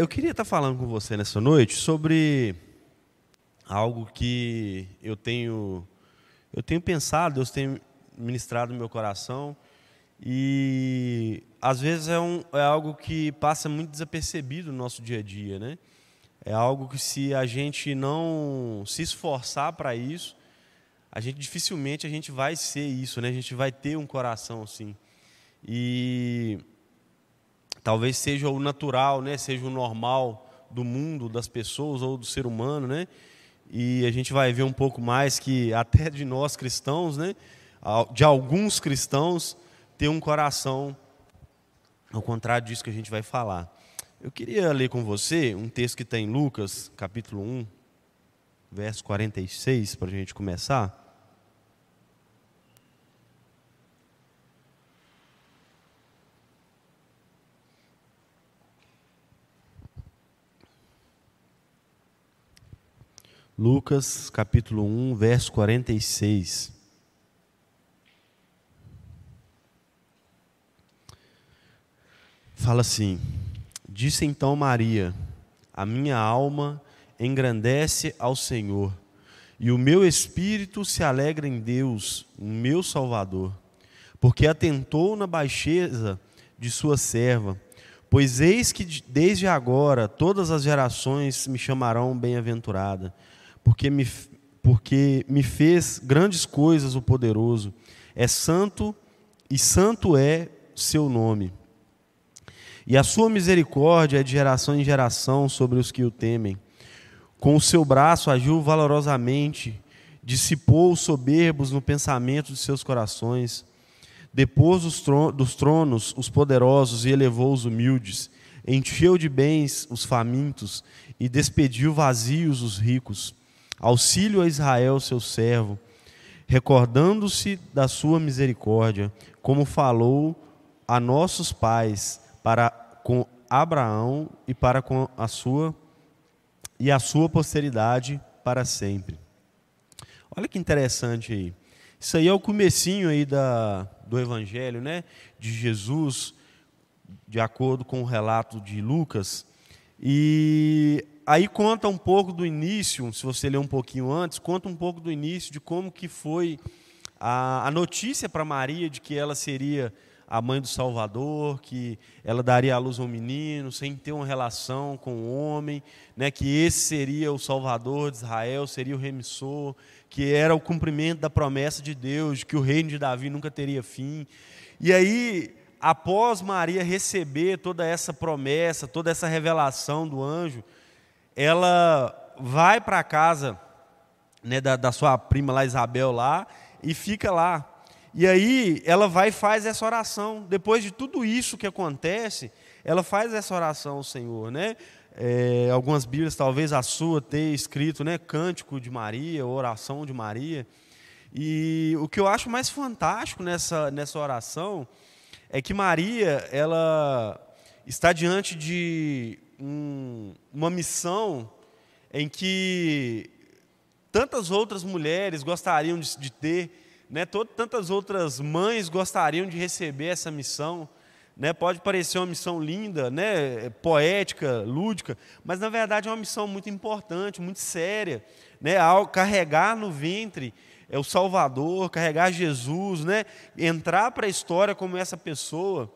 eu queria estar falando com você nessa noite sobre algo que eu tenho eu tenho pensado, Deus tem ministrado no meu coração e às vezes é, um, é algo que passa muito desapercebido no nosso dia a dia, né? É algo que se a gente não se esforçar para isso, a gente dificilmente a gente vai ser isso, né? A gente vai ter um coração assim. E talvez seja o natural, né? Seja o normal do mundo, das pessoas ou do ser humano, né? E a gente vai ver um pouco mais que até de nós cristãos, né? De alguns cristãos ter um coração ao contrário disso que a gente vai falar. Eu queria ler com você um texto que está em Lucas, capítulo 1, verso 46, para a gente começar. Lucas, capítulo 1, verso 46. Fala assim: Disse então Maria: A minha alma engrandece ao Senhor, e o meu espírito se alegra em Deus, o meu Salvador, porque atentou na baixeza de sua serva. Pois eis que desde agora todas as gerações me chamarão bem-aventurada, porque me, porque me fez grandes coisas o poderoso. É santo e santo é seu nome. E a sua misericórdia é de geração em geração sobre os que o temem. Com o seu braço agiu valorosamente, dissipou os soberbos no pensamento de seus corações. Depôs dos tronos os poderosos e elevou os humildes. Encheu de bens os famintos e despediu vazios os ricos. Auxílio a Israel, seu servo, recordando-se da sua misericórdia, como falou a nossos pais para com Abraão e para com a sua e a sua posteridade para sempre. Olha que interessante aí. Isso aí é o comecinho aí da, do evangelho, né, de Jesus, de acordo com o relato de Lucas. E aí conta um pouco do início, se você ler um pouquinho antes, conta um pouco do início de como que foi a, a notícia para Maria de que ela seria a mãe do Salvador, que ela daria à luz a um menino, sem ter uma relação com o homem, né, que esse seria o Salvador de Israel, seria o remissor, que era o cumprimento da promessa de Deus, de que o reino de Davi nunca teria fim. E aí, após Maria receber toda essa promessa, toda essa revelação do anjo, ela vai para casa né, da, da sua prima lá, Isabel, lá, e fica lá. E aí ela vai e faz essa oração. Depois de tudo isso que acontece, ela faz essa oração ao Senhor, né? É, algumas Bíblias, talvez a sua, ter escrito, né, Cântico de Maria, oração de Maria. E o que eu acho mais fantástico nessa, nessa oração é que Maria, ela está diante de um, uma missão em que tantas outras mulheres gostariam de, de ter né, tantas outras mães gostariam de receber essa missão. Né, pode parecer uma missão linda, né, poética, lúdica, mas na verdade é uma missão muito importante, muito séria. Né, ao carregar no ventre é o Salvador, carregar Jesus, né, entrar para a história como essa pessoa.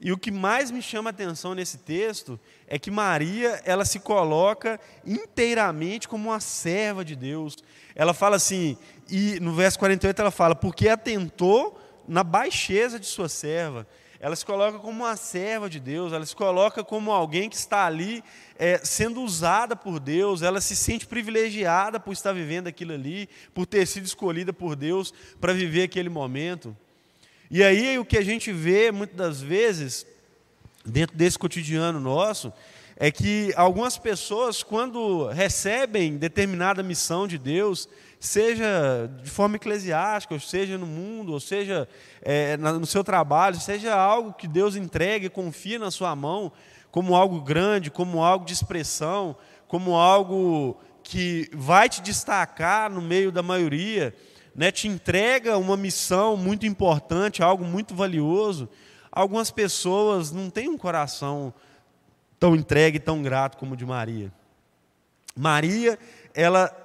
E o que mais me chama a atenção nesse texto é que Maria, ela se coloca inteiramente como uma serva de Deus. Ela fala assim, e no verso 48 ela fala: Porque atentou na baixeza de sua serva. Ela se coloca como uma serva de Deus, ela se coloca como alguém que está ali é, sendo usada por Deus, ela se sente privilegiada por estar vivendo aquilo ali, por ter sido escolhida por Deus para viver aquele momento. E aí o que a gente vê muitas das vezes, dentro desse cotidiano nosso, é que algumas pessoas, quando recebem determinada missão de Deus, seja de forma eclesiástica, ou seja no mundo, ou seja é, no seu trabalho, seja algo que Deus entrega e confia na sua mão, como algo grande, como algo de expressão, como algo que vai te destacar no meio da maioria, né, te entrega uma missão muito importante, algo muito valioso. Algumas pessoas não têm um coração tão entregue, tão grato como o de Maria. Maria, ela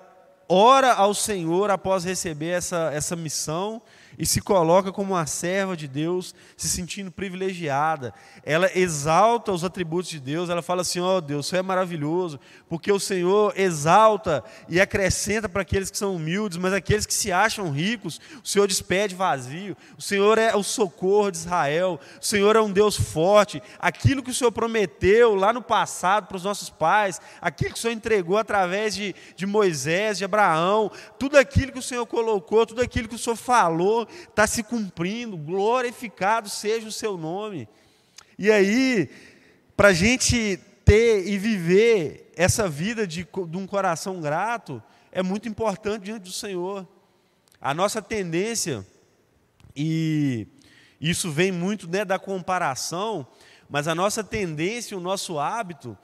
ora ao Senhor após receber essa, essa missão e se coloca como uma serva de Deus, se sentindo privilegiada. Ela exalta os atributos de Deus, ela fala assim: ó oh, Deus, isso é maravilhoso, porque o Senhor exalta e acrescenta para aqueles que são humildes, mas aqueles que se acham ricos, o Senhor despede vazio. O Senhor é o socorro de Israel, o Senhor é um Deus forte. Aquilo que o Senhor prometeu lá no passado para os nossos pais, aquilo que o Senhor entregou através de, de Moisés, de Abraão, tudo aquilo que o Senhor colocou, tudo aquilo que o Senhor falou está se cumprindo, glorificado seja o seu nome. E aí, para a gente ter e viver essa vida de, de um coração grato, é muito importante diante do Senhor. A nossa tendência, e isso vem muito né, da comparação, mas a nossa tendência, o nosso hábito,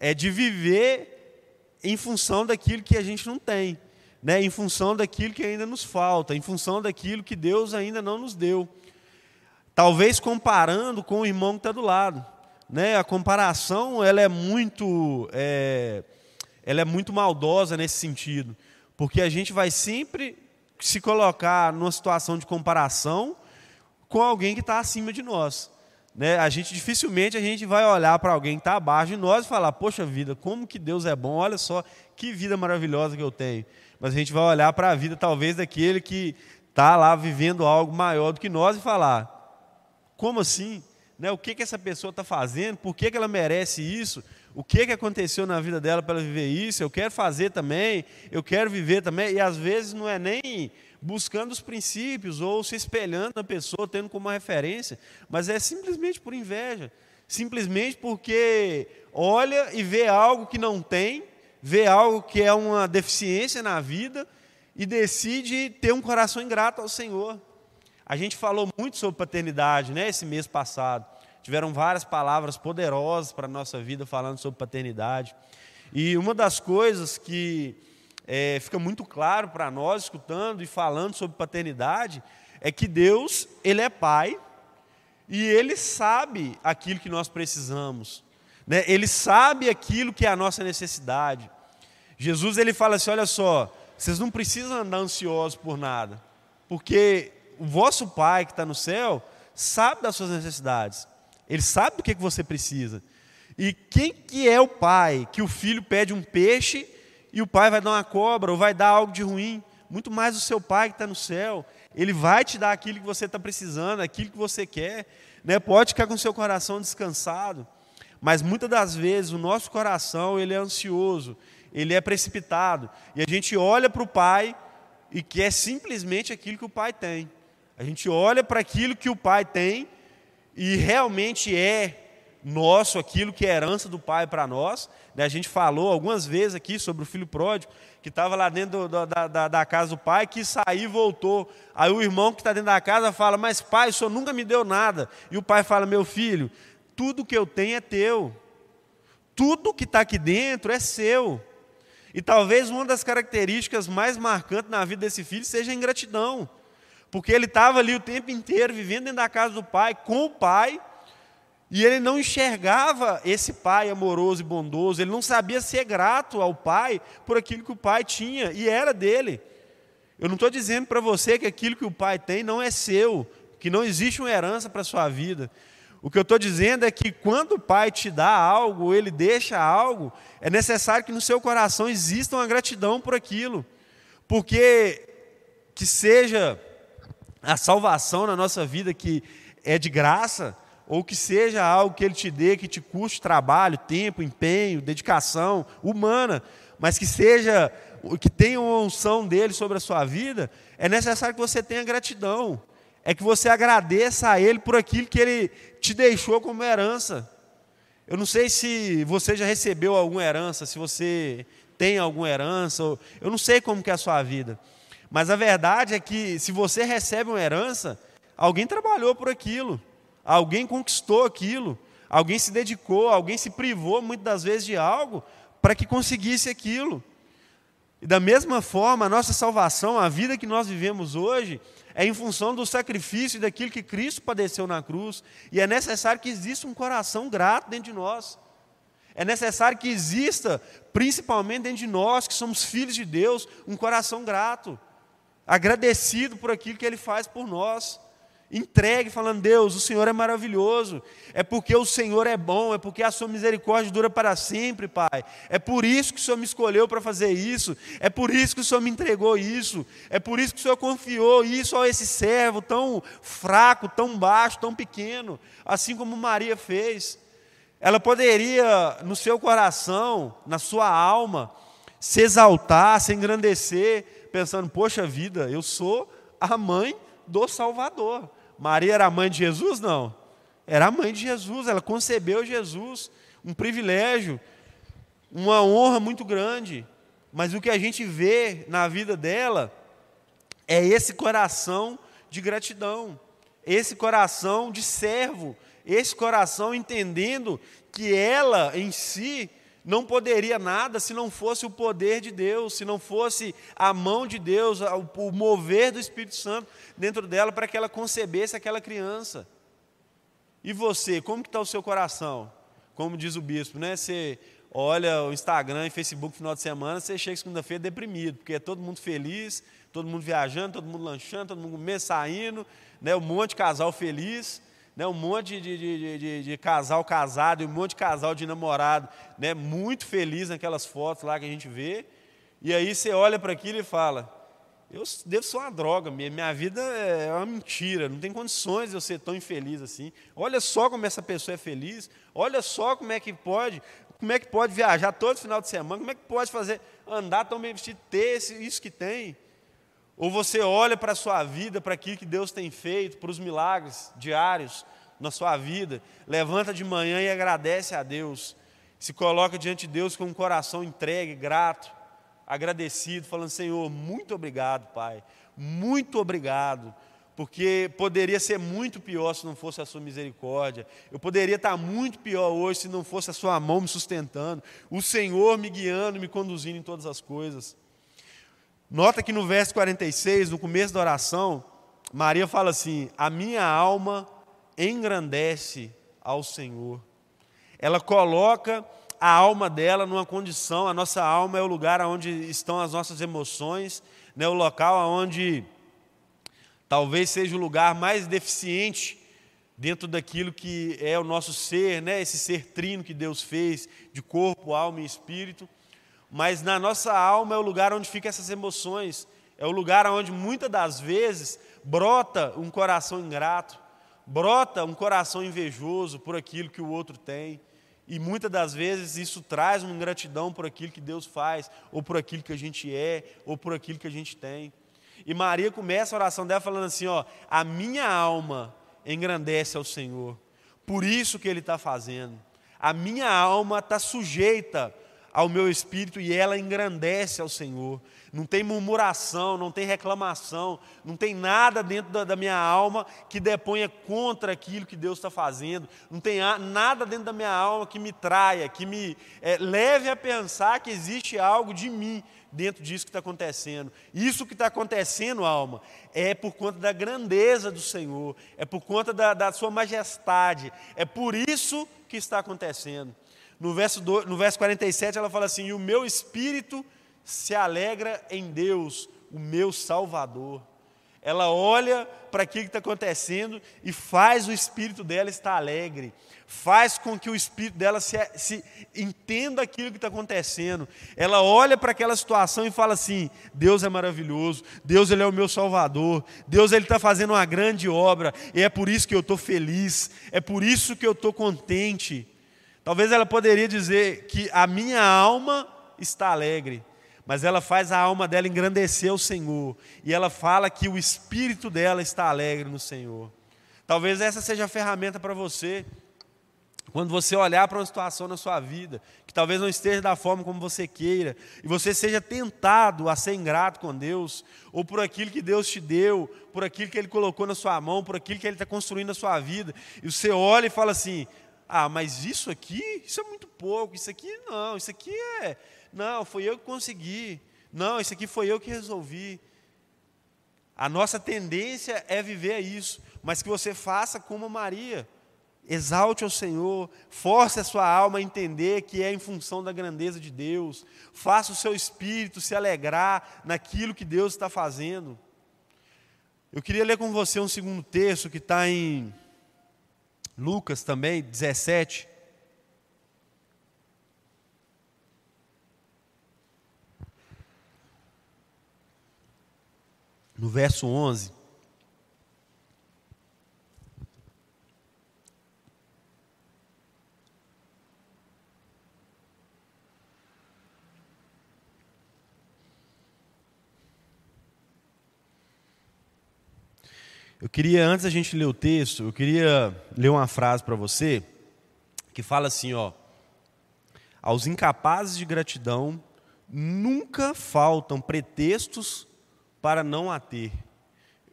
é de viver em função daquilo que a gente não tem né, em função daquilo que ainda nos falta, em função daquilo que Deus ainda não nos deu. Talvez comparando com o irmão que está do lado. Né, a comparação ela é muito, é, ela é muito maldosa nesse sentido, porque a gente vai sempre se colocar numa situação de comparação com alguém que está acima de nós. Né? A gente dificilmente a gente vai olhar para alguém que está abaixo de nós e falar: Poxa vida, como que Deus é bom! Olha só que vida maravilhosa que eu tenho mas a gente vai olhar para a vida talvez daquele que está lá vivendo algo maior do que nós e falar: como assim? Né? O que, que essa pessoa está fazendo? Por que, que ela merece isso? O que, que aconteceu na vida dela para ela viver isso? Eu quero fazer também, eu quero viver também. E às vezes não é nem buscando os princípios ou se espelhando na pessoa, tendo como referência, mas é simplesmente por inveja. Simplesmente porque olha e vê algo que não tem vê algo que é uma deficiência na vida e decide ter um coração ingrato ao Senhor. A gente falou muito sobre paternidade, né, esse mês passado. Tiveram várias palavras poderosas para a nossa vida falando sobre paternidade. E uma das coisas que é, fica muito claro para nós, escutando e falando sobre paternidade, é que Deus, Ele é Pai e Ele sabe aquilo que nós precisamos. Né? Ele sabe aquilo que é a nossa necessidade. Jesus ele fala assim: olha só, vocês não precisam andar ansiosos por nada, porque o vosso Pai que está no céu sabe das suas necessidades, ele sabe do que, que você precisa. E quem que é o pai que o filho pede um peixe e o pai vai dar uma cobra ou vai dar algo de ruim? Muito mais o seu pai que está no céu. Ele vai te dar aquilo que você está precisando, aquilo que você quer. Né? Pode ficar com o seu coração descansado. Mas muitas das vezes o nosso coração ele é ansioso, ele é precipitado. E a gente olha para o pai e quer simplesmente aquilo que o pai tem. A gente olha para aquilo que o pai tem e realmente é nosso aquilo que é herança do pai para nós. Né? A gente falou algumas vezes aqui sobre o filho pródigo, que estava lá dentro do, da, da, da, casa do pai, que saiu e voltou. Aí o irmão que está dentro da casa fala: Mas pai, o senhor nunca me deu nada. E o pai fala: Meu filho, tudo que eu tenho é teu. Tudo que está aqui dentro é seu. E talvez uma das características mais marcantes na vida desse filho seja a ingratidão. Porque ele estava ali o tempo inteiro vivendo dentro da casa do pai, com o pai, e ele não enxergava esse pai amoroso e bondoso, ele não sabia ser grato ao pai por aquilo que o pai tinha e era dele. Eu não estou dizendo para você que aquilo que o pai tem não é seu, que não existe uma herança para a sua vida. O que eu estou dizendo é que quando o Pai te dá algo, ele deixa algo, é necessário que no seu coração exista uma gratidão por aquilo. Porque que seja a salvação na nossa vida que é de graça, ou que seja algo que ele te dê, que te custe trabalho, tempo, empenho, dedicação humana, mas que seja, que tenha uma unção dele sobre a sua vida, é necessário que você tenha gratidão é que você agradeça a Ele por aquilo que Ele te deixou como herança. Eu não sei se você já recebeu alguma herança, se você tem alguma herança, eu não sei como que é a sua vida. Mas a verdade é que se você recebe uma herança, alguém trabalhou por aquilo, alguém conquistou aquilo, alguém se dedicou, alguém se privou muitas das vezes de algo para que conseguisse aquilo. E da mesma forma, a nossa salvação, a vida que nós vivemos hoje, é em função do sacrifício e daquilo que Cristo padeceu na cruz, e é necessário que exista um coração grato dentro de nós. É necessário que exista, principalmente dentro de nós, que somos filhos de Deus, um coração grato, agradecido por aquilo que Ele faz por nós entregue, falando: Deus, o Senhor é maravilhoso, é porque o Senhor é bom, é porque a Sua misericórdia dura para sempre, Pai. É por isso que o Senhor me escolheu para fazer isso, é por isso que o Senhor me entregou isso, é por isso que o Senhor confiou isso a esse servo tão fraco, tão baixo, tão pequeno, assim como Maria fez. Ela poderia, no seu coração, na sua alma, se exaltar, se engrandecer, pensando: poxa vida, eu sou a mãe do Salvador. Maria era mãe de Jesus? Não. Era mãe de Jesus, ela concebeu Jesus, um privilégio, uma honra muito grande. Mas o que a gente vê na vida dela é esse coração de gratidão, esse coração de servo, esse coração entendendo que ela em si não poderia nada se não fosse o poder de Deus, se não fosse a mão de Deus, o mover do Espírito Santo dentro dela para que ela concebesse aquela criança. E você, como que está o seu coração? Como diz o bispo, né? Você olha o Instagram e Facebook no final de semana, você chega segunda-feira deprimido, porque é todo mundo feliz, todo mundo viajando, todo mundo lanchando, todo mundo comendo, saindo, né? um monte de casal feliz né, um monte de, de, de, de, casal casado e um monte de casal de namorado, né, muito feliz naquelas fotos lá que a gente vê. E aí você olha para aquilo e fala: Eu devo ser uma droga, minha, minha vida é uma mentira, não tem condições de eu ser tão infeliz assim. Olha só como essa pessoa é feliz, olha só como é que pode, como é que pode viajar todo final de semana, como é que pode fazer, andar tão bem vestido, ter isso que tem. Ou você olha para a sua vida, para aquilo que Deus tem feito, para os milagres diários na sua vida, levanta de manhã e agradece a Deus, se coloca diante de Deus com um coração entregue, grato, agradecido, falando: Senhor, muito obrigado, Pai, muito obrigado, porque poderia ser muito pior se não fosse a Sua misericórdia, eu poderia estar muito pior hoje se não fosse a Sua mão me sustentando, o Senhor me guiando, me conduzindo em todas as coisas. Nota que no verso 46, no começo da oração, Maria fala assim: A minha alma engrandece ao Senhor. Ela coloca a alma dela numa condição, a nossa alma é o lugar onde estão as nossas emoções, né, o local onde talvez seja o lugar mais deficiente dentro daquilo que é o nosso ser, né, esse ser trino que Deus fez, de corpo, alma e espírito mas na nossa alma é o lugar onde ficam essas emoções, é o lugar onde muitas das vezes brota um coração ingrato, brota um coração invejoso por aquilo que o outro tem. E muitas das vezes isso traz uma ingratidão por aquilo que Deus faz, ou por aquilo que a gente é, ou por aquilo que a gente tem. E Maria começa a oração dela falando assim: ó, a minha alma engrandece ao Senhor, por isso que Ele está fazendo. A minha alma está sujeita ao meu espírito e ela engrandece ao Senhor. Não tem murmuração, não tem reclamação, não tem nada dentro da, da minha alma que deponha contra aquilo que Deus está fazendo, não tem nada dentro da minha alma que me traia, que me é, leve a pensar que existe algo de mim dentro disso que está acontecendo. Isso que está acontecendo, alma, é por conta da grandeza do Senhor, é por conta da, da Sua majestade, é por isso que está acontecendo. No verso, no verso 47 ela fala assim: E o meu espírito se alegra em Deus, o meu Salvador. Ela olha para aquilo que está acontecendo e faz o espírito dela estar alegre, faz com que o espírito dela se, se entenda aquilo que está acontecendo. Ela olha para aquela situação e fala assim: Deus é maravilhoso, Deus ele é o meu Salvador, Deus ele está fazendo uma grande obra e é por isso que eu estou feliz, é por isso que eu estou contente. Talvez ela poderia dizer que a minha alma está alegre, mas ela faz a alma dela engrandecer o Senhor, e ela fala que o espírito dela está alegre no Senhor. Talvez essa seja a ferramenta para você, quando você olhar para uma situação na sua vida, que talvez não esteja da forma como você queira, e você seja tentado a ser ingrato com Deus, ou por aquilo que Deus te deu, por aquilo que Ele colocou na sua mão, por aquilo que Ele está construindo na sua vida, e você olha e fala assim: ah, mas isso aqui, isso é muito pouco, isso aqui não, isso aqui é. Não, foi eu que consegui. Não, isso aqui foi eu que resolvi. A nossa tendência é viver isso, mas que você faça como Maria. Exalte ao Senhor, force a sua alma a entender que é em função da grandeza de Deus. Faça o seu espírito se alegrar naquilo que Deus está fazendo. Eu queria ler com você um segundo texto que está em Lucas também, 17. No verso 11. Eu queria, antes da gente ler o texto, eu queria ler uma frase para você que fala assim, ó: Aos incapazes de gratidão nunca faltam pretextos para não a ter.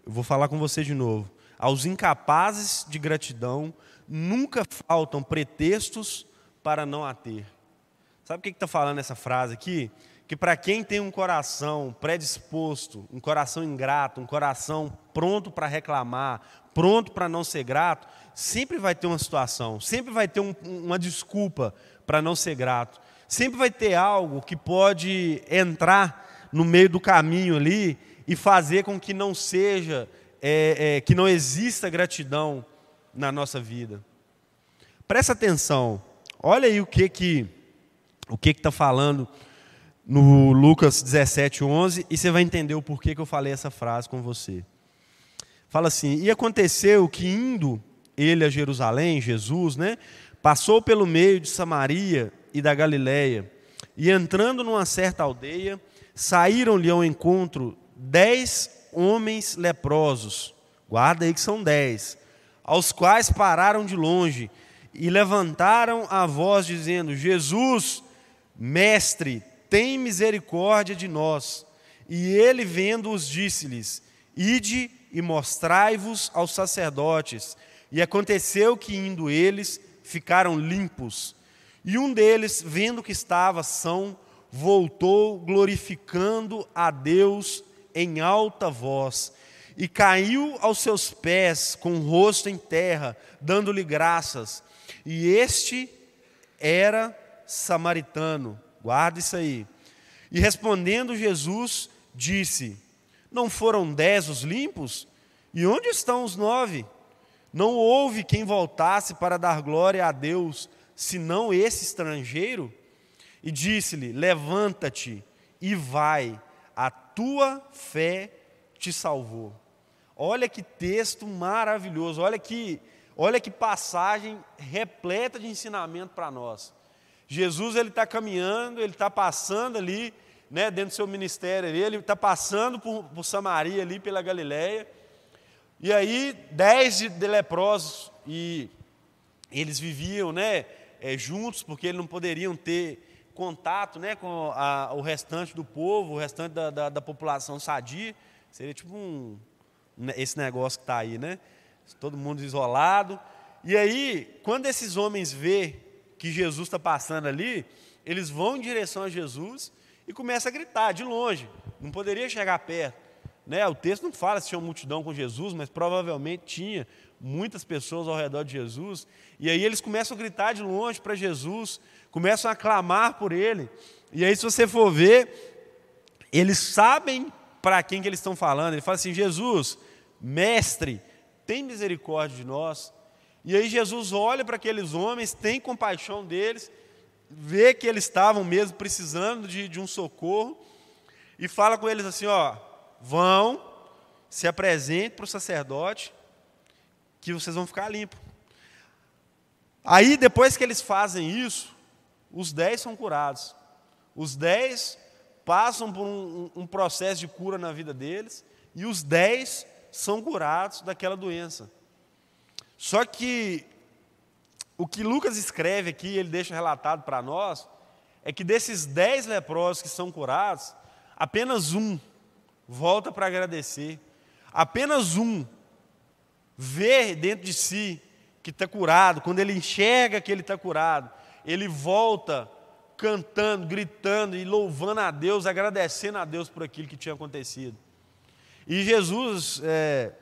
Eu vou falar com você de novo. Aos incapazes de gratidão nunca faltam pretextos para não a ter. Sabe o que está falando essa frase aqui? que para quem tem um coração predisposto, um coração ingrato, um coração pronto para reclamar, pronto para não ser grato, sempre vai ter uma situação, sempre vai ter um, uma desculpa para não ser grato, sempre vai ter algo que pode entrar no meio do caminho ali e fazer com que não seja, é, é, que não exista gratidão na nossa vida. Presta atenção, olha aí o que que o que está falando no Lucas 17, 11, e você vai entender o porquê que eu falei essa frase com você. Fala assim: E aconteceu que indo ele a Jerusalém, Jesus, né, passou pelo meio de Samaria e da Galiléia, e entrando numa certa aldeia, saíram-lhe ao encontro dez homens leprosos, guarda aí que são dez, aos quais pararam de longe e levantaram a voz, dizendo: Jesus, mestre, tem misericórdia de nós. E ele, vendo-os, disse-lhes: Ide e mostrai-vos aos sacerdotes. E aconteceu que, indo eles, ficaram limpos. E um deles, vendo que estava são, voltou glorificando a Deus em alta voz, e caiu aos seus pés com o rosto em terra, dando-lhe graças. E este era samaritano. Guarda isso aí. E respondendo Jesus, disse: Não foram dez os limpos? E onde estão os nove? Não houve quem voltasse para dar glória a Deus, senão esse estrangeiro? E disse-lhe: Levanta-te e vai, a tua fé te salvou. Olha que texto maravilhoso, olha que, olha que passagem repleta de ensinamento para nós. Jesus ele está caminhando, ele está passando ali, né, dentro do seu ministério, ele está passando por, por, Samaria ali pela Galiléia, e aí dez de, de leprosos e eles viviam, né, é, juntos porque eles não poderiam ter contato, né, com a, o restante do povo, o restante da, da, da população sadia, seria tipo um, né, esse negócio que está aí, né, todo mundo isolado. E aí, quando esses homens vê que Jesus está passando ali, eles vão em direção a Jesus e começam a gritar de longe, não poderia chegar perto. Né? O texto não fala se tinha uma multidão com Jesus, mas provavelmente tinha muitas pessoas ao redor de Jesus. E aí eles começam a gritar de longe para Jesus, começam a clamar por ele. E aí, se você for ver, eles sabem para quem que eles estão falando. Ele fala assim: Jesus, mestre, tem misericórdia de nós. E aí Jesus olha para aqueles homens, tem compaixão deles, vê que eles estavam mesmo precisando de, de um socorro, e fala com eles assim: ó, vão, se apresente para o sacerdote, que vocês vão ficar limpos. Aí, depois que eles fazem isso, os dez são curados. Os dez passam por um, um processo de cura na vida deles, e os dez são curados daquela doença. Só que o que Lucas escreve aqui, ele deixa relatado para nós, é que desses dez leprosos que são curados, apenas um volta para agradecer. Apenas um vê dentro de si que está curado, quando ele enxerga que ele está curado, ele volta cantando, gritando e louvando a Deus, agradecendo a Deus por aquilo que tinha acontecido. E Jesus, é,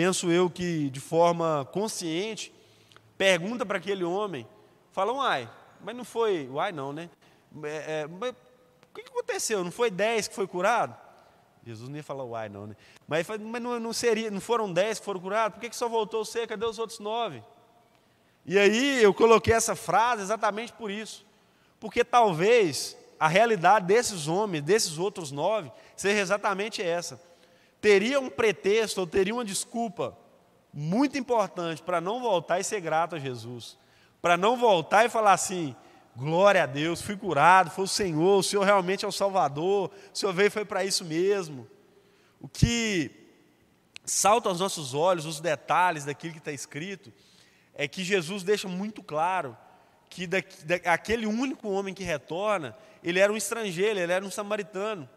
penso eu que de forma consciente, pergunta para aquele homem, fala, uai, mas não foi, uai não, né? É, é, mas o que aconteceu? Não foi dez que foi curado? Jesus ia falar uai não, né? Mas, mas não, não, seria, não foram dez que foram curados? Por que, que só voltou você? Cadê os outros nove? E aí eu coloquei essa frase exatamente por isso. Porque talvez a realidade desses homens, desses outros nove, seja exatamente essa. Teria um pretexto ou teria uma desculpa muito importante para não voltar e ser grato a Jesus. Para não voltar e falar assim: glória a Deus, fui curado, foi o Senhor, o Senhor realmente é o Salvador, o Senhor veio foi para isso mesmo. O que salta aos nossos olhos, os detalhes daquilo que está escrito, é que Jesus deixa muito claro que aquele único homem que retorna, ele era um estrangeiro, ele era um samaritano.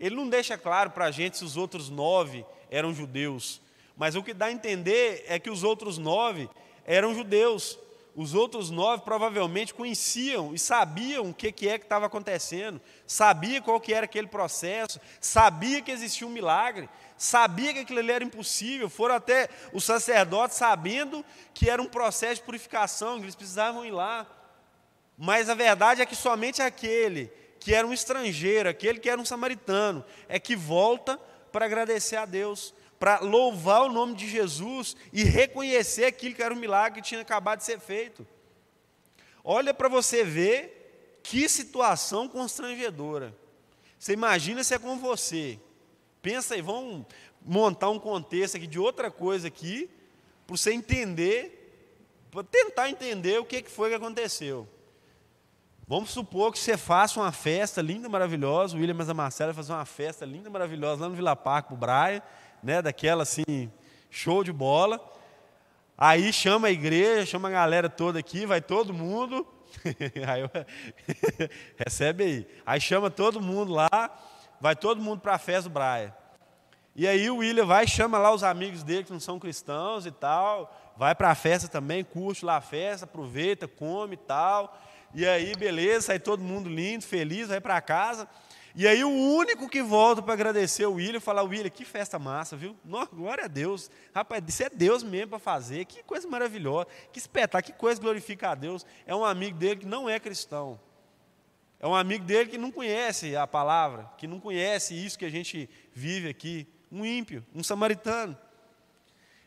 Ele não deixa claro para a gente se os outros nove eram judeus, mas o que dá a entender é que os outros nove eram judeus. Os outros nove provavelmente conheciam e sabiam o que, que é que estava acontecendo, sabia qual que era aquele processo, sabia que existia um milagre, sabia que aquilo ali era impossível, foram até os sacerdotes sabendo que era um processo de purificação, que eles precisavam ir lá. Mas a verdade é que somente aquele que era um estrangeiro, aquele que era um samaritano, é que volta para agradecer a Deus para louvar o nome de Jesus e reconhecer aquilo que era um milagre que tinha acabado de ser feito. Olha para você ver que situação constrangedora. Você imagina se é com você. Pensa aí, vamos montar um contexto aqui de outra coisa aqui, para você entender, para tentar entender o que foi que aconteceu. Vamos supor que você faça uma festa linda, maravilhosa, o William e a Marcela fazer uma festa linda, maravilhosa lá no Vila Parque, o Braia, né, daquela assim, show de bola. Aí chama a igreja, chama a galera toda aqui, vai todo mundo. aí eu, recebe aí. Aí chama todo mundo lá, vai todo mundo para a festa do Braia. E aí o William vai, chama lá os amigos dele que não são cristãos e tal, vai para a festa também, curte lá a festa, aproveita, come e tal. E aí, beleza, sai todo mundo lindo, feliz, vai para casa. E aí o único que volta para agradecer o William, falar, William, que festa massa, viu? Nossa, glória a Deus. Rapaz, isso é Deus mesmo para fazer. Que coisa maravilhosa. Que espetáculo, que coisa glorifica a Deus. É um amigo dele que não é cristão. É um amigo dele que não conhece a palavra, que não conhece isso que a gente vive aqui. Um ímpio, um samaritano.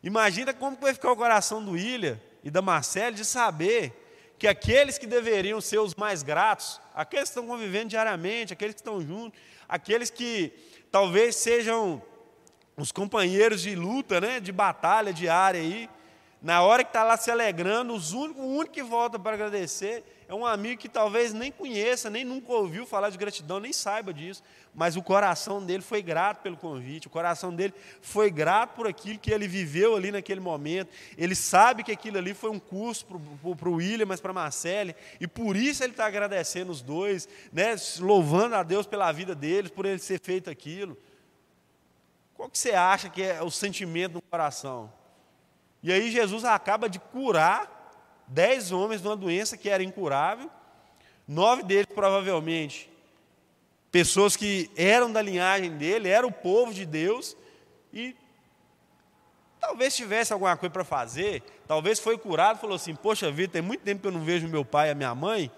Imagina como vai ficar o coração do William e da Marcela de saber que aqueles que deveriam ser os mais gratos, aqueles que estão convivendo diariamente, aqueles que estão juntos, aqueles que talvez sejam os companheiros de luta, né, de batalha diária aí, na hora que está lá se alegrando, os único, o único que volta para agradecer é um amigo que talvez nem conheça, nem nunca ouviu falar de gratidão, nem saiba disso, mas o coração dele foi grato pelo convite, o coração dele foi grato por aquilo que ele viveu ali naquele momento. Ele sabe que aquilo ali foi um curso para o William, mas para a Marcele, e por isso ele está agradecendo os dois, né, louvando a Deus pela vida deles, por ele ser feito aquilo. Qual que você acha que é o sentimento do coração? E aí Jesus acaba de curar dez homens de uma doença que era incurável, nove deles provavelmente pessoas que eram da linhagem dele, era o povo de Deus, e talvez tivesse alguma coisa para fazer, talvez foi curado, falou assim, poxa vida, tem muito tempo que eu não vejo meu pai e a minha mãe,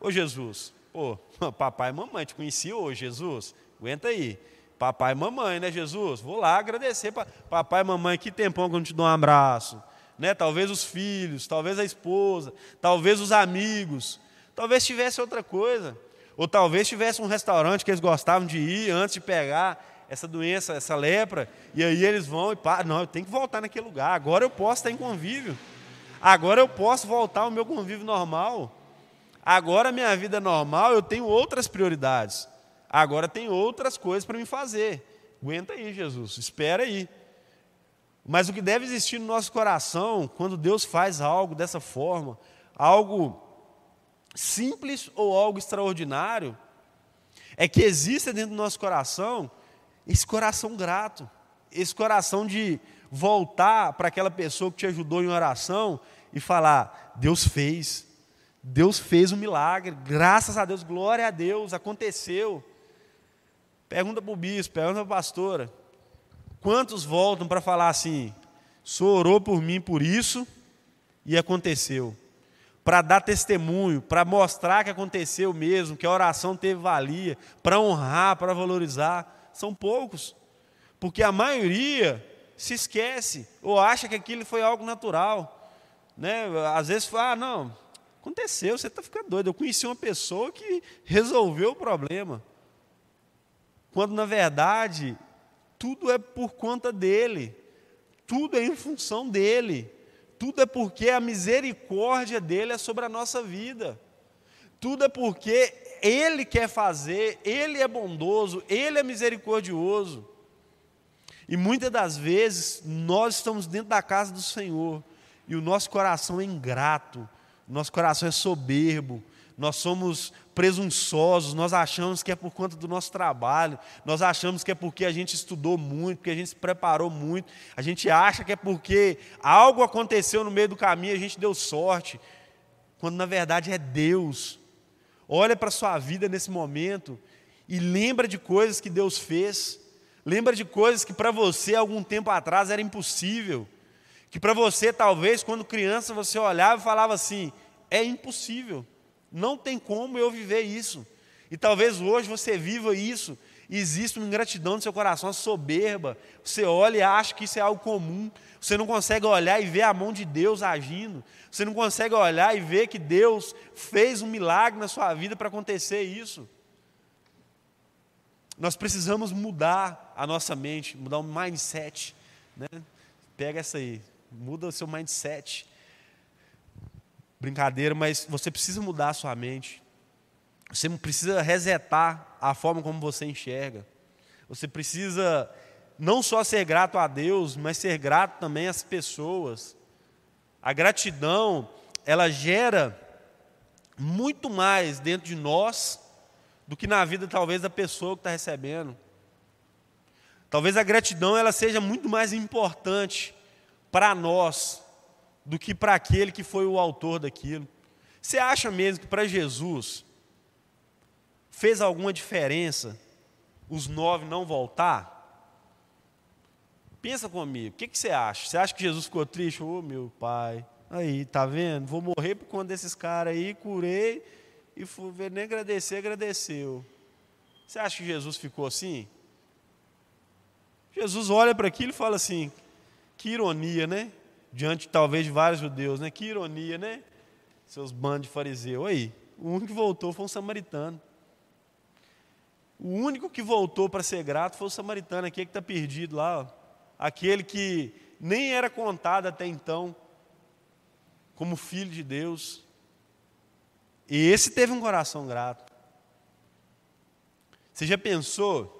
ô Jesus, pô, papai e mamãe, te conheci hoje, Jesus, aguenta aí, Papai e mamãe, né, Jesus? Vou lá agradecer para papai e mamãe, que tempão que eu não te dou um abraço. Né? Talvez os filhos, talvez a esposa, talvez os amigos, talvez tivesse outra coisa. Ou talvez tivesse um restaurante que eles gostavam de ir antes de pegar essa doença, essa lepra, e aí eles vão e param. Não, eu tenho que voltar naquele lugar. Agora eu posso estar em convívio. Agora eu posso voltar ao meu convívio normal. Agora minha vida é normal, eu tenho outras prioridades. Agora tem outras coisas para me fazer. Aguenta aí, Jesus, espera aí. Mas o que deve existir no nosso coração, quando Deus faz algo dessa forma, algo simples ou algo extraordinário, é que exista dentro do nosso coração esse coração grato, esse coração de voltar para aquela pessoa que te ajudou em oração e falar: Deus fez, Deus fez um milagre, graças a Deus, glória a Deus, aconteceu. Pergunta para o bispo, pergunta para a pastora. Quantos voltam para falar assim? Senhor orou por mim por isso, E aconteceu. Para dar testemunho, para mostrar que aconteceu mesmo, que a oração teve valia, para honrar, para valorizar, são poucos. Porque a maioria se esquece ou acha que aquilo foi algo natural. Né? Às vezes fala, ah, não, aconteceu, você está ficando doido. Eu conheci uma pessoa que resolveu o problema. Quando na verdade tudo é por conta dele, tudo é em função dele, tudo é porque a misericórdia dele é sobre a nossa vida, tudo é porque ele quer fazer, ele é bondoso, ele é misericordioso. E muitas das vezes nós estamos dentro da casa do Senhor e o nosso coração é ingrato, o nosso coração é soberbo, nós somos presunçosos, nós achamos que é por conta do nosso trabalho, nós achamos que é porque a gente estudou muito, porque a gente se preparou muito, a gente acha que é porque algo aconteceu no meio do caminho e a gente deu sorte, quando na verdade é Deus. Olha para a sua vida nesse momento e lembra de coisas que Deus fez. Lembra de coisas que para você algum tempo atrás era impossível. Que para você, talvez, quando criança, você olhava e falava assim: é impossível, não tem como eu viver isso. E talvez hoje você viva isso, e existe uma ingratidão no seu coração, uma soberba. Você olha e acha que isso é algo comum. Você não consegue olhar e ver a mão de Deus agindo. Você não consegue olhar e ver que Deus fez um milagre na sua vida para acontecer isso. Nós precisamos mudar a nossa mente, mudar o mindset. Né? Pega essa aí, muda o seu mindset. Brincadeira, mas você precisa mudar a sua mente. Você precisa resetar a forma como você enxerga. Você precisa não só ser grato a Deus, mas ser grato também às pessoas. A gratidão, ela gera muito mais dentro de nós do que na vida talvez da pessoa que está recebendo. Talvez a gratidão ela seja muito mais importante para nós do que para aquele que foi o autor daquilo. Você acha mesmo que para Jesus fez alguma diferença os nove não voltar? Pensa comigo, o que, que você acha? Você acha que Jesus ficou triste? Ô oh, meu pai, aí, tá vendo? Vou morrer por conta desses caras aí, curei e fui nem agradecer, agradeceu. Você acha que Jesus ficou assim? Jesus olha para aquilo e fala assim: que ironia, né? Diante talvez de vários judeus, né? Que ironia, né? Seus bandos de fariseus. Aí, o único que voltou foi um samaritano. O único que voltou para ser grato foi o samaritano, aquele que está perdido lá. Ó. Aquele que nem era contado até então como filho de Deus. E esse teve um coração grato. Você já pensou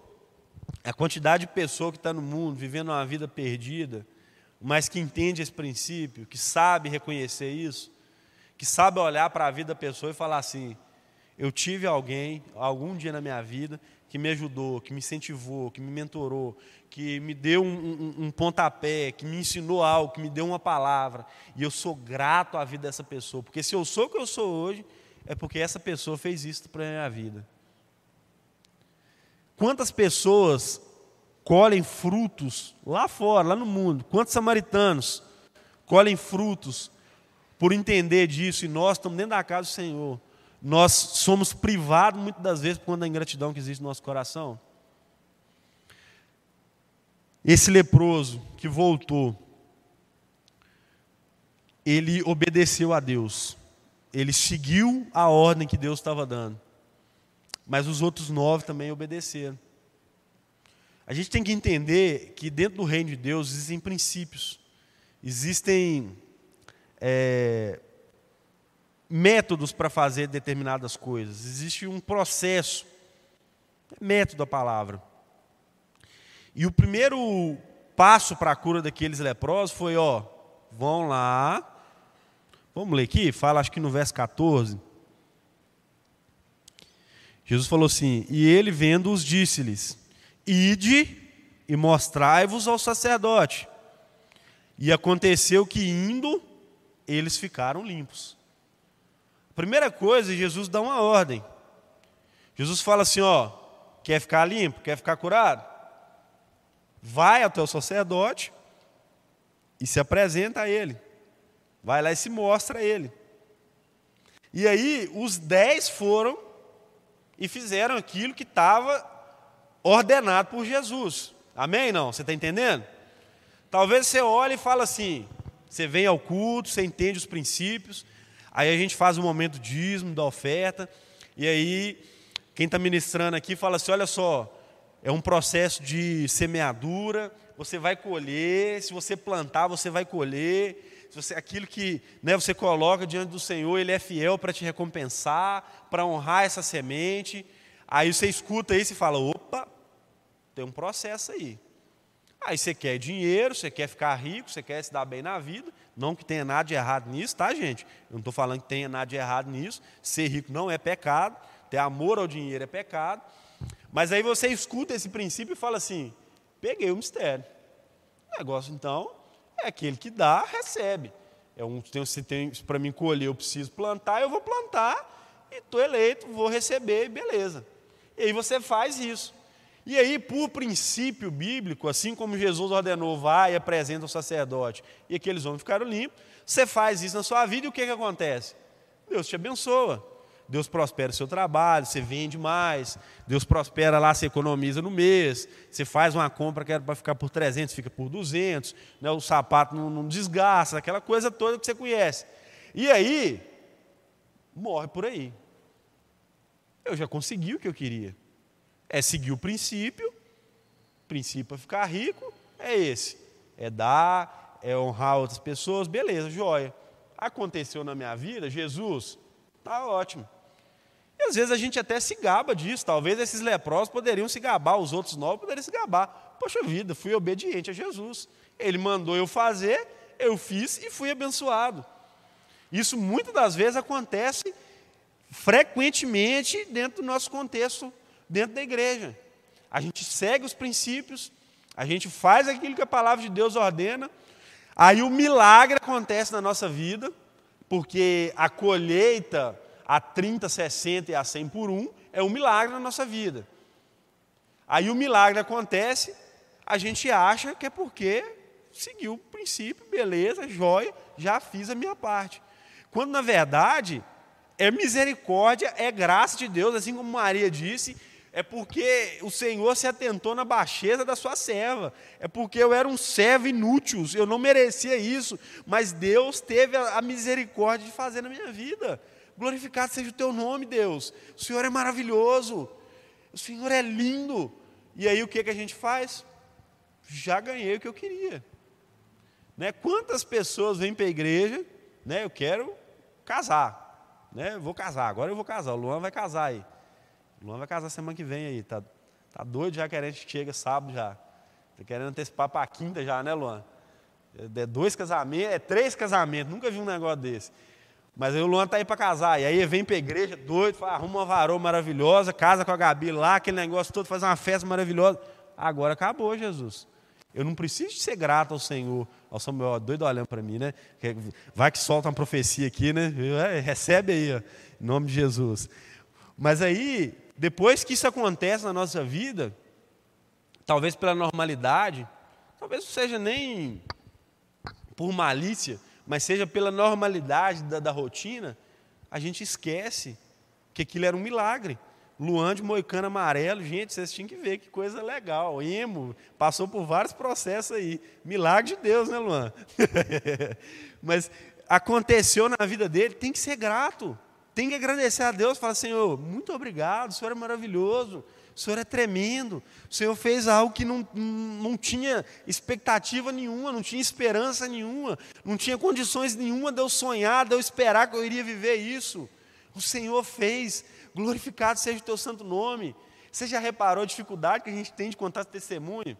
a quantidade de pessoa que está no mundo vivendo uma vida perdida, mas que entende esse princípio, que sabe reconhecer isso, que sabe olhar para a vida da pessoa e falar assim: eu tive alguém, algum dia na minha vida, que me ajudou, que me incentivou, que me mentorou, que me deu um, um, um, pontapé, que me ensinou algo, que me deu uma palavra, e eu sou grato à vida dessa pessoa, porque se eu sou o que eu sou hoje, é porque essa pessoa fez isso para a minha vida. Quantas pessoas colhem frutos lá fora, lá no mundo? Quantos samaritanos colhem frutos por entender disso e nós estamos dentro da casa do Senhor? Nós somos privados muitas das vezes por conta da ingratidão que existe no nosso coração. Esse leproso que voltou, ele obedeceu a Deus ele seguiu a ordem que Deus estava dando. Mas os outros nove também obedeceram. A gente tem que entender que dentro do reino de Deus existem princípios, existem é, métodos para fazer determinadas coisas, existe um processo, é método a palavra. E o primeiro passo para a cura daqueles leprosos foi: ó, vão lá, Vamos ler aqui? Fala, acho que no verso 14. Jesus falou assim: E ele, vendo-os, disse-lhes: Ide e mostrai-vos ao sacerdote. E aconteceu que, indo, eles ficaram limpos. Primeira coisa, Jesus dá uma ordem. Jesus fala assim: Ó, quer ficar limpo? Quer ficar curado? Vai até o sacerdote e se apresenta a ele. Vai lá e se mostra a ele. E aí, os dez foram e fizeram aquilo que estava ordenado por Jesus. Amém? Não? Você está entendendo? Talvez você olhe e fale assim: você vem ao culto, você entende os princípios, aí a gente faz o um momento dízimo, da oferta, e aí quem está ministrando aqui fala assim: olha só, é um processo de semeadura, você vai colher, se você plantar, você vai colher. Se você, aquilo que né, você coloca diante do Senhor, Ele é fiel para te recompensar, para honrar essa semente. Aí você escuta isso e fala: opa, tem um processo aí. Aí você quer dinheiro, você quer ficar rico, você quer se dar bem na vida. Não que tenha nada de errado nisso, tá, gente? Eu não estou falando que tenha nada de errado nisso. Ser rico não é pecado, ter amor ao dinheiro é pecado. Mas aí você escuta esse princípio e fala assim: peguei o mistério. O negócio, então, é aquele que dá, recebe. É um, se tem para mim colher, eu preciso plantar, eu vou plantar, e estou eleito, vou receber, beleza. E aí você faz isso. E aí, por princípio bíblico, assim como Jesus ordenou, vai e apresenta o sacerdote, e aqueles homens ficaram limpos, você faz isso na sua vida e o que, que acontece? Deus te abençoa. Deus prospera o seu trabalho, você vende mais, Deus prospera lá, você economiza no mês, você faz uma compra que era para ficar por 300, fica por 200, né, o sapato não, não desgasta, aquela coisa toda que você conhece. E aí, morre por aí. Eu já consegui o que eu queria é seguir o princípio, princípio para ficar rico é esse, é dar, é honrar outras pessoas, beleza, joia. Aconteceu na minha vida, Jesus, tá ótimo. E às vezes a gente até se gaba disso, talvez esses leprosos poderiam se gabar, os outros nove poderiam se gabar. Poxa vida, fui obediente a Jesus. Ele mandou eu fazer, eu fiz e fui abençoado. Isso muitas das vezes acontece frequentemente dentro do nosso contexto dentro da igreja. A gente segue os princípios, a gente faz aquilo que a palavra de Deus ordena, aí o milagre acontece na nossa vida, porque a colheita a 30, 60 e a 100 por um é um milagre na nossa vida. Aí o milagre acontece, a gente acha que é porque seguiu o princípio, beleza, joia, já fiz a minha parte. Quando na verdade é misericórdia, é graça de Deus, assim como Maria disse, é porque o Senhor se atentou na baixeza da sua serva, é porque eu era um servo inútil, eu não merecia isso, mas Deus teve a misericórdia de fazer na minha vida. Glorificado seja o teu nome, Deus. O Senhor é maravilhoso, o Senhor é lindo. E aí o que, que a gente faz? Já ganhei o que eu queria. Né? Quantas pessoas vêm para a igreja, né? eu quero casar, né? vou casar, agora eu vou casar, o Luan vai casar aí. O Luan vai casar semana que vem aí. Tá, tá doido já querendo que chega sábado já. Tá querendo antecipar para quinta já, né, Luan? É dois casamentos, é três casamentos, nunca vi um negócio desse. Mas aí o Luan tá aí para casar. E aí vem para a igreja, doido, fala, arruma uma varoa maravilhosa, casa com a Gabi lá, aquele negócio todo, faz uma festa maravilhosa. Agora acabou, Jesus. Eu não preciso ser grato ao Senhor. Ao Samuel, doido olhando para mim, né? Vai que solta uma profecia aqui, né? É, recebe aí, ó, em nome de Jesus. Mas aí, depois que isso acontece na nossa vida, talvez pela normalidade, talvez não seja nem por malícia, mas seja pela normalidade da, da rotina, a gente esquece que aquilo era um milagre. Luan de Moicano amarelo, gente, vocês tinham que ver que coisa legal. Emo, passou por vários processos aí. Milagre de Deus, né, Luan? Mas aconteceu na vida dele, tem que ser grato. Tem que agradecer a Deus, falar, Senhor, muito obrigado, o Senhor é maravilhoso, o Senhor é tremendo, o Senhor fez algo que não, não tinha expectativa nenhuma, não tinha esperança nenhuma, não tinha condições nenhuma de eu sonhar, de eu esperar que eu iria viver isso. O Senhor fez, glorificado seja o teu santo nome. Você já reparou a dificuldade que a gente tem de contar testemunho?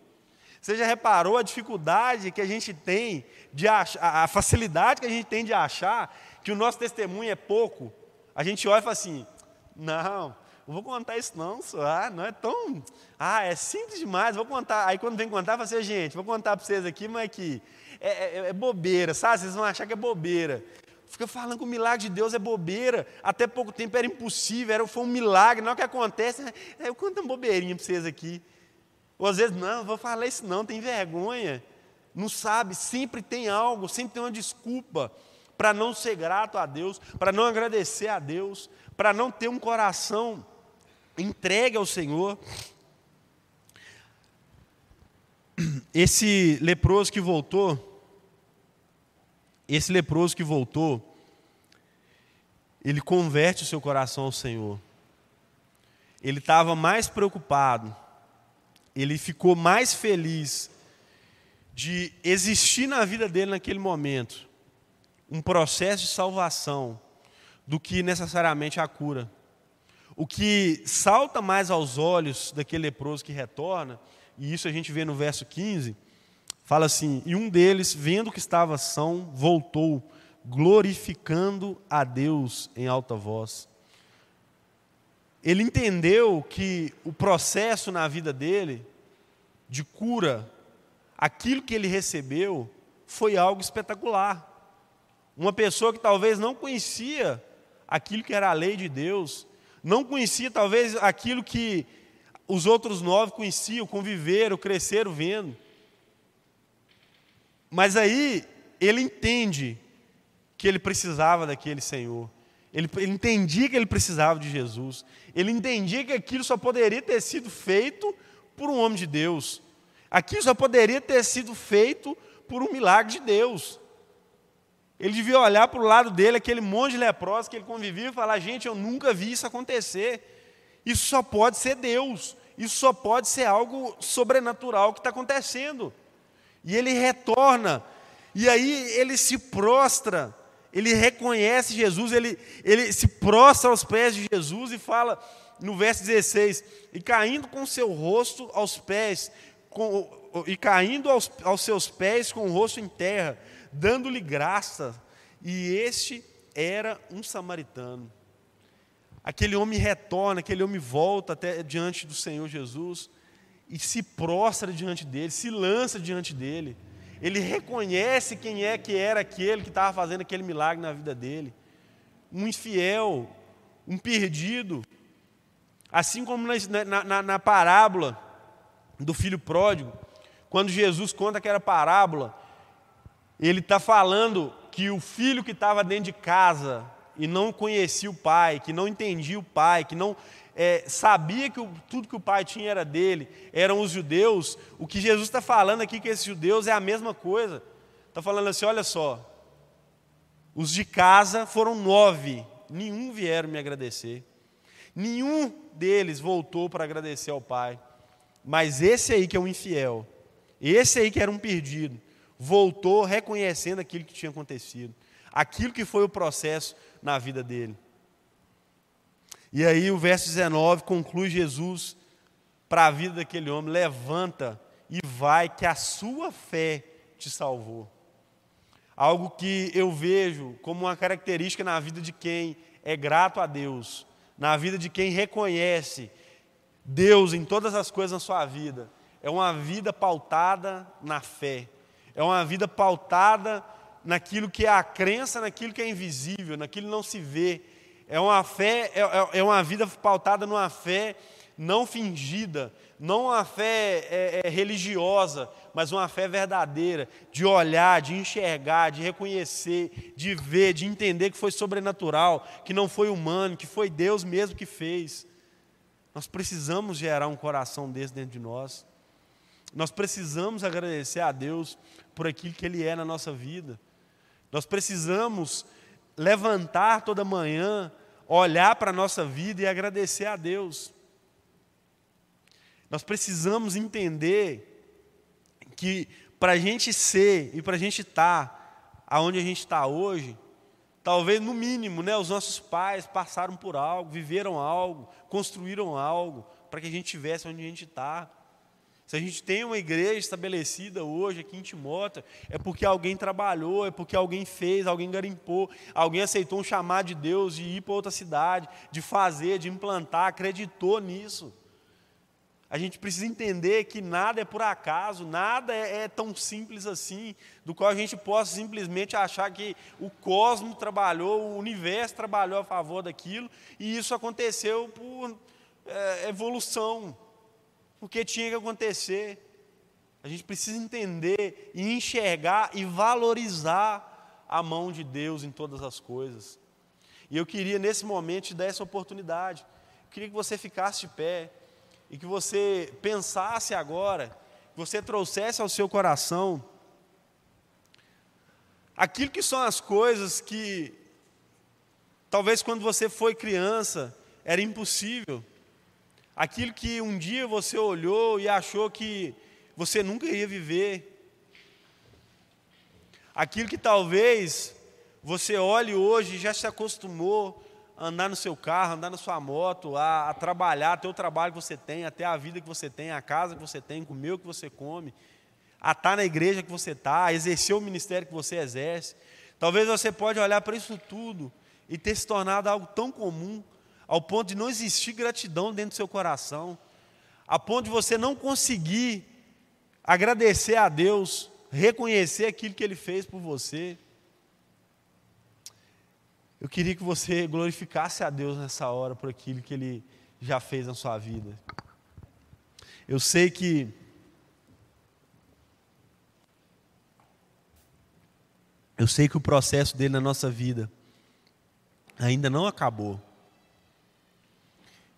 Você já reparou a dificuldade que a gente tem, de achar, a facilidade que a gente tem de achar que o nosso testemunho é pouco, a gente olha e fala assim: não, não vou contar isso não, só. Ah, não é tão. Ah, é simples demais, vou contar. Aí quando vem contar, fala assim, gente, vou contar para vocês aqui, mas aqui. É, é, é, bobeira, sabe? Vocês vão achar que é bobeira. Fica falando que o milagre de Deus é bobeira. Até pouco tempo era impossível, era, foi um milagre. Não é o que acontece. É, eu conto uma bobeirinha para vocês aqui. Ou às vezes, não, vou falar isso não, tem vergonha. Não sabe, sempre tem algo, sempre tem uma desculpa para não ser grato a Deus, para não agradecer a Deus, para não ter um coração entregue ao Senhor. Esse leproso que voltou, esse leproso que voltou, ele converte o seu coração ao Senhor. Ele estava mais preocupado, ele ficou mais feliz de existir na vida dele naquele momento um processo de salvação do que necessariamente a cura. O que salta mais aos olhos daquele leproso que retorna, e isso a gente vê no verso 15, fala assim: E um deles, vendo que estava são, voltou, glorificando a Deus em alta voz. Ele entendeu que o processo na vida dele de cura, aquilo que ele recebeu, foi algo espetacular. Uma pessoa que talvez não conhecia aquilo que era a lei de Deus, não conhecia talvez aquilo que os outros nove conheciam, conviveram, cresceram vendo. Mas aí ele entende que ele precisava daquele Senhor. Ele, ele, entendia que ele precisava de Jesus. Ele entendia que aquilo só poderia ter sido feito por um homem de Deus. Aquilo só poderia ter sido feito por um milagre de Deus. Ele devia olhar para o lado dele, aquele monte de leprosos que ele convivia, e falar: gente, eu nunca vi isso acontecer. Isso só pode ser Deus. Isso só pode ser algo sobrenatural que está acontecendo. E ele retorna, e aí ele se prostra, ele reconhece Jesus, ele, ele se prostra aos pés de Jesus e fala no verso 16: E caindo com seu rosto aos pés, com, e caindo aos, aos seus pés com o rosto em terra, dando-lhe graça, e este era um samaritano. Aquele homem retorna, aquele homem volta até diante do Senhor Jesus e se prostra diante dele, se lança diante dele. Ele reconhece quem é que era aquele que estava fazendo aquele milagre na vida dele. Um infiel, um perdido. Assim como na, na, na parábola do filho pródigo, quando Jesus conta aquela parábola, ele está falando que o filho que estava dentro de casa e não conhecia o pai, que não entendia o pai, que não é, sabia que o, tudo que o pai tinha era dele, eram os judeus, o que Jesus está falando aqui que esses judeus é a mesma coisa. Está falando assim: olha só, os de casa foram nove, nenhum vieram me agradecer, nenhum deles voltou para agradecer ao pai, mas esse aí que é um infiel, esse aí que era um perdido, voltou reconhecendo aquilo que tinha acontecido, aquilo que foi o processo na vida dele. E aí o verso 19 conclui Jesus para a vida daquele homem: levanta e vai, que a sua fé te salvou. Algo que eu vejo como uma característica na vida de quem é grato a Deus, na vida de quem reconhece Deus em todas as coisas na sua vida, é uma vida pautada na fé é uma vida pautada naquilo que é a crença, naquilo que é invisível, naquilo que não se vê. É uma fé, é, é, é uma vida pautada numa fé não fingida, não uma fé é, é, religiosa, mas uma fé verdadeira, de olhar, de enxergar, de reconhecer, de ver, de entender que foi sobrenatural, que não foi humano, que foi Deus mesmo que fez. Nós precisamos gerar um coração desse dentro de nós. Nós precisamos agradecer a Deus por aquilo que Ele é na nossa vida. Nós precisamos levantar toda manhã, olhar para a nossa vida e agradecer a Deus. Nós precisamos entender que para a gente ser e para a gente estar tá aonde a gente está hoje, talvez no mínimo, né, os nossos pais passaram por algo, viveram algo, construíram algo para que a gente estivesse onde a gente está. Se a gente tem uma igreja estabelecida hoje aqui em Timóteo, é porque alguém trabalhou, é porque alguém fez, alguém garimpou, alguém aceitou um chamado de Deus de ir para outra cidade, de fazer, de implantar, acreditou nisso. A gente precisa entender que nada é por acaso, nada é, é, tão simples assim, do qual a gente possa simplesmente achar que o cosmos trabalhou, o universo trabalhou a favor daquilo, e isso aconteceu por é, evolução porque tinha que acontecer. A gente precisa entender e enxergar e valorizar a mão de Deus em todas as coisas. E eu queria, nesse momento, te dar essa oportunidade. Eu queria que você ficasse de pé e que você pensasse agora, que você trouxesse ao seu coração aquilo que são as coisas que, talvez quando você foi criança, era impossível. Aquilo que um dia você olhou e achou que você nunca iria viver. Aquilo que talvez você olhe hoje e já se acostumou a andar no seu carro, andar na sua moto, a, a trabalhar, até o trabalho que você tem, até a vida que você tem, a casa que você tem, comer o que você come, a estar na igreja que você está, a exercer o ministério que você exerce. Talvez você pode olhar para isso tudo e ter se tornado algo tão comum, ao ponto de não existir gratidão dentro do seu coração, a ponto de você não conseguir agradecer a Deus reconhecer aquilo que Ele fez por você. Eu queria que você glorificasse a Deus nessa hora por aquilo que Ele já fez na sua vida. Eu sei que eu sei que o processo dele na nossa vida ainda não acabou.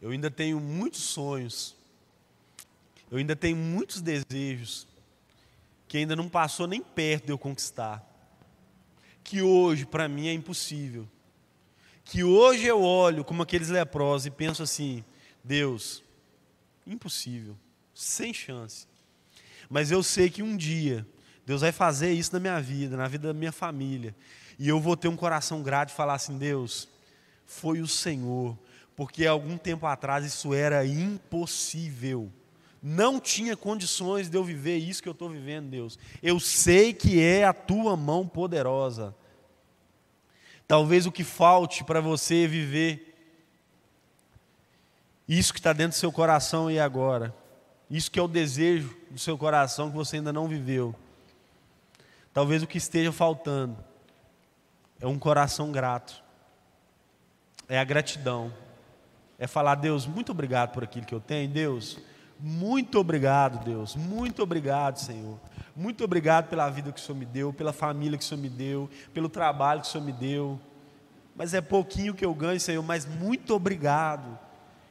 Eu ainda tenho muitos sonhos. Eu ainda tenho muitos desejos que ainda não passou nem perto de eu conquistar, que hoje para mim é impossível, que hoje eu olho como aqueles leprosos e penso assim: Deus, impossível, sem chance. Mas eu sei que um dia Deus vai fazer isso na minha vida, na vida da minha família, e eu vou ter um coração grato e falar assim: Deus, foi o Senhor, porque algum tempo atrás isso era impossível não tinha condições de eu viver isso que eu estou vivendo, Deus. Eu sei que é a tua mão poderosa. Talvez o que falte para você viver isso que está dentro do seu coração e agora, isso que é o desejo do seu coração que você ainda não viveu. Talvez o que esteja faltando é um coração grato, é a gratidão, é falar, Deus, muito obrigado por aquilo que eu tenho, Deus. Muito obrigado, Deus. Muito obrigado, Senhor. Muito obrigado pela vida que o Senhor me deu, pela família que o Senhor me deu, pelo trabalho que o Senhor me deu. Mas é pouquinho que eu ganho, Senhor, mas muito obrigado.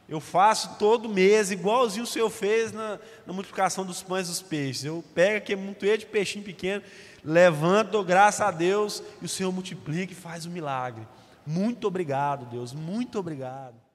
Eu faço todo mês, igualzinho o Senhor fez na, na multiplicação dos pães e dos peixes. Eu pego aqui muito de peixinho pequeno, levanto, dou graça a Deus e o Senhor multiplica e faz o um milagre. Muito obrigado, Deus. Muito obrigado.